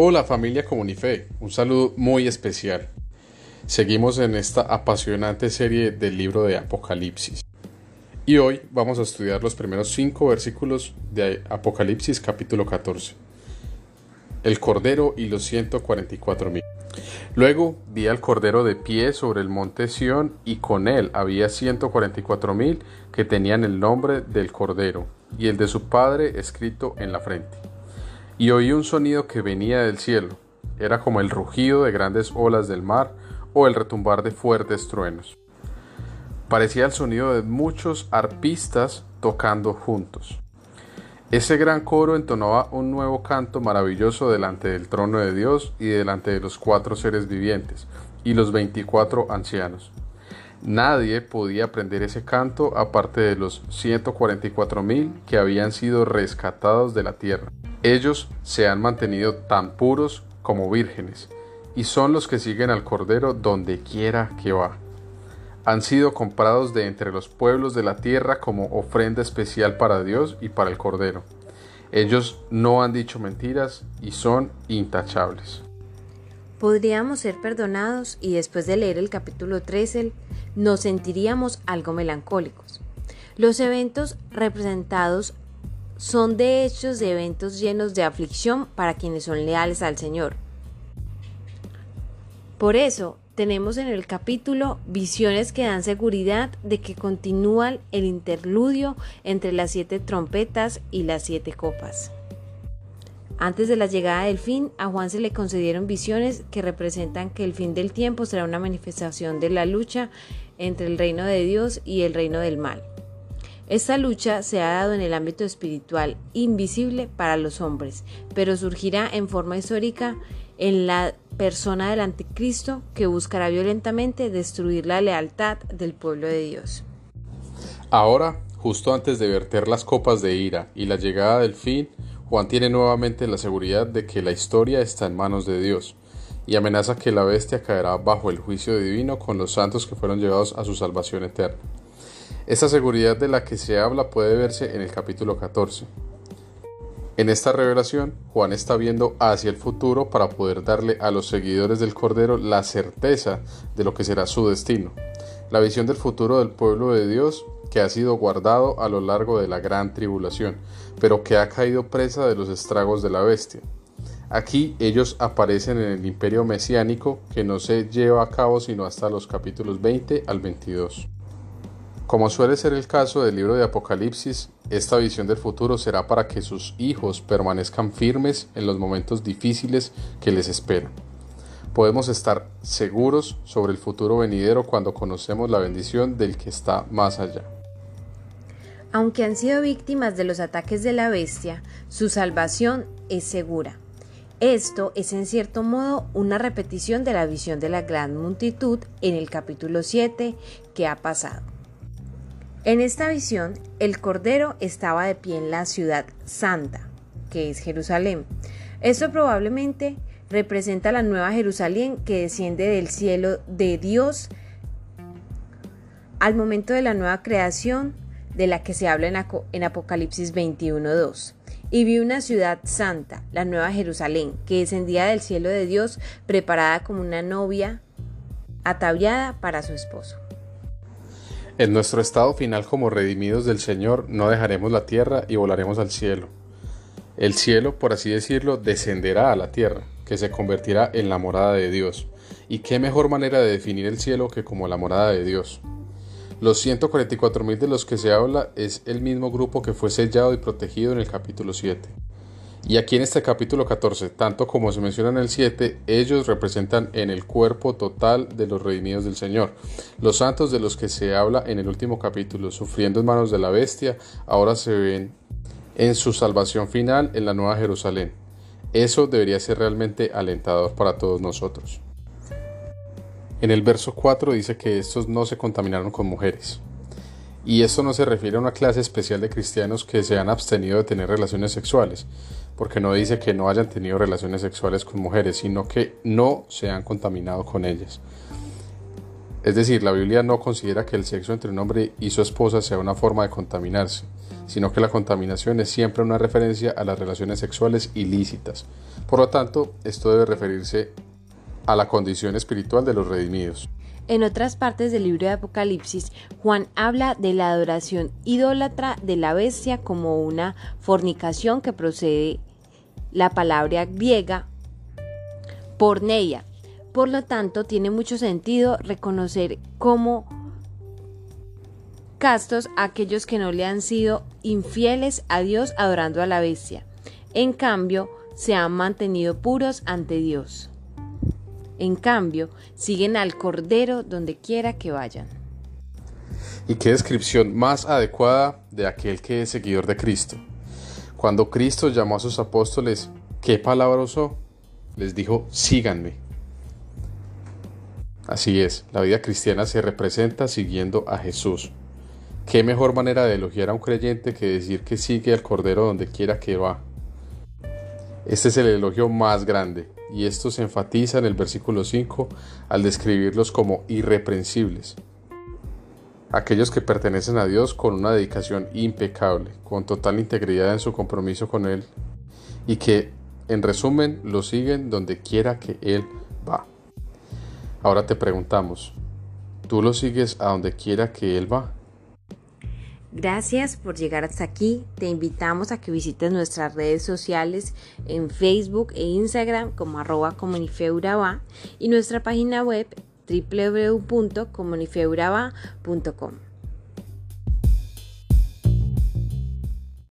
Hola familia Comunife, un saludo muy especial. Seguimos en esta apasionante serie del libro de Apocalipsis. Y hoy vamos a estudiar los primeros cinco versículos de Apocalipsis capítulo 14. El Cordero y los 144 mil. Luego vi al Cordero de pie sobre el monte Sión y con él había 144 mil que tenían el nombre del Cordero y el de su Padre escrito en la frente y oí un sonido que venía del cielo. Era como el rugido de grandes olas del mar o el retumbar de fuertes truenos. Parecía el sonido de muchos arpistas tocando juntos. Ese gran coro entonaba un nuevo canto maravilloso delante del trono de Dios y delante de los cuatro seres vivientes y los veinticuatro ancianos. Nadie podía aprender ese canto aparte de los 144 mil que habían sido rescatados de la tierra. Ellos se han mantenido tan puros como vírgenes, y son los que siguen al Cordero donde quiera que va. Han sido comprados de entre los pueblos de la tierra como ofrenda especial para Dios y para el Cordero. Ellos no han dicho mentiras y son intachables. Podríamos ser perdonados y después de leer el capítulo 13 nos sentiríamos algo melancólicos. Los eventos representados son de hechos de eventos llenos de aflicción para quienes son leales al Señor. Por eso, tenemos en el capítulo visiones que dan seguridad de que continúa el interludio entre las siete trompetas y las siete copas. Antes de la llegada del fin, a Juan se le concedieron visiones que representan que el fin del tiempo será una manifestación de la lucha entre el reino de Dios y el reino del mal. Esta lucha se ha dado en el ámbito espiritual, invisible para los hombres, pero surgirá en forma histórica en la persona del anticristo que buscará violentamente destruir la lealtad del pueblo de Dios. Ahora, justo antes de verter las copas de ira y la llegada del fin, Juan tiene nuevamente la seguridad de que la historia está en manos de Dios y amenaza que la bestia caerá bajo el juicio divino con los santos que fueron llevados a su salvación eterna. Esta seguridad de la que se habla puede verse en el capítulo 14. En esta revelación, Juan está viendo hacia el futuro para poder darle a los seguidores del Cordero la certeza de lo que será su destino, la visión del futuro del pueblo de Dios que ha sido guardado a lo largo de la gran tribulación, pero que ha caído presa de los estragos de la bestia. Aquí ellos aparecen en el imperio mesiánico que no se lleva a cabo sino hasta los capítulos 20 al 22. Como suele ser el caso del libro de Apocalipsis, esta visión del futuro será para que sus hijos permanezcan firmes en los momentos difíciles que les esperan. Podemos estar seguros sobre el futuro venidero cuando conocemos la bendición del que está más allá. Aunque han sido víctimas de los ataques de la bestia, su salvación es segura. Esto es en cierto modo una repetición de la visión de la gran multitud en el capítulo 7 que ha pasado. En esta visión, el Cordero estaba de pie en la ciudad santa, que es Jerusalén. Esto probablemente representa la nueva Jerusalén que desciende del cielo de Dios al momento de la nueva creación de la que se habla en, Apocalipsis 21.2. Y vi una ciudad santa, la nueva Jerusalén, que descendía del cielo de Dios preparada como una novia ataviada para su esposo. En nuestro estado final como redimidos del Señor no dejaremos la tierra y volaremos al cielo. El cielo, por así decirlo, descenderá a la tierra, que se convertirá en la morada de Dios. ¿Y qué mejor manera de definir el cielo que como la morada de Dios? Los 144.000 de los que se habla es el mismo grupo que fue sellado y protegido en el capítulo 7. Y aquí en este capítulo 14, tanto como se menciona en el 7, ellos representan en el cuerpo total de los redimidos del Señor. Los santos de los que se habla en el último capítulo, sufriendo en manos de la bestia, ahora se ven en su salvación final en la Nueva Jerusalén. Eso debería ser realmente alentador para todos nosotros. En el verso 4 dice que estos no se contaminaron con mujeres. Y esto no se refiere a una clase especial de cristianos que se han abstenido de tener relaciones sexuales, porque no dice que no hayan tenido relaciones sexuales con mujeres, sino que no se han contaminado con ellas. Es decir, la Biblia no considera que el sexo entre un hombre y su esposa sea una forma de contaminarse, sino que la contaminación es siempre una referencia a las relaciones sexuales ilícitas. Por lo tanto, esto debe referirse a la condición espiritual de los redimidos. En otras partes del libro de Apocalipsis, Juan habla de la adoración idólatra de la bestia como una fornicación que procede la palabra griega porneia. Por lo tanto, tiene mucho sentido reconocer como castos a aquellos que no le han sido infieles a Dios adorando a la bestia. En cambio, se han mantenido puros ante Dios. En cambio, siguen al Cordero donde quiera que vayan. ¿Y qué descripción más adecuada de aquel que es seguidor de Cristo? Cuando Cristo llamó a sus apóstoles, ¿qué palabra? Les dijo, síganme. Así es, la vida cristiana se representa siguiendo a Jesús. ¿Qué mejor manera de elogiar a un creyente que decir que sigue al Cordero donde quiera que va? Este es el elogio más grande, y esto se enfatiza en el versículo 5 al describirlos como irreprensibles. Aquellos que pertenecen a Dios con una dedicación impecable, con total integridad en su compromiso con Él, y que, en resumen, lo siguen donde quiera que Él va. Ahora te preguntamos, ¿tú lo sigues a donde quiera que Él va? Gracias por llegar hasta aquí. Te invitamos a que visites nuestras redes sociales en Facebook e Instagram como arroba comunifeuraba y nuestra página web www.comunifeuraba.com.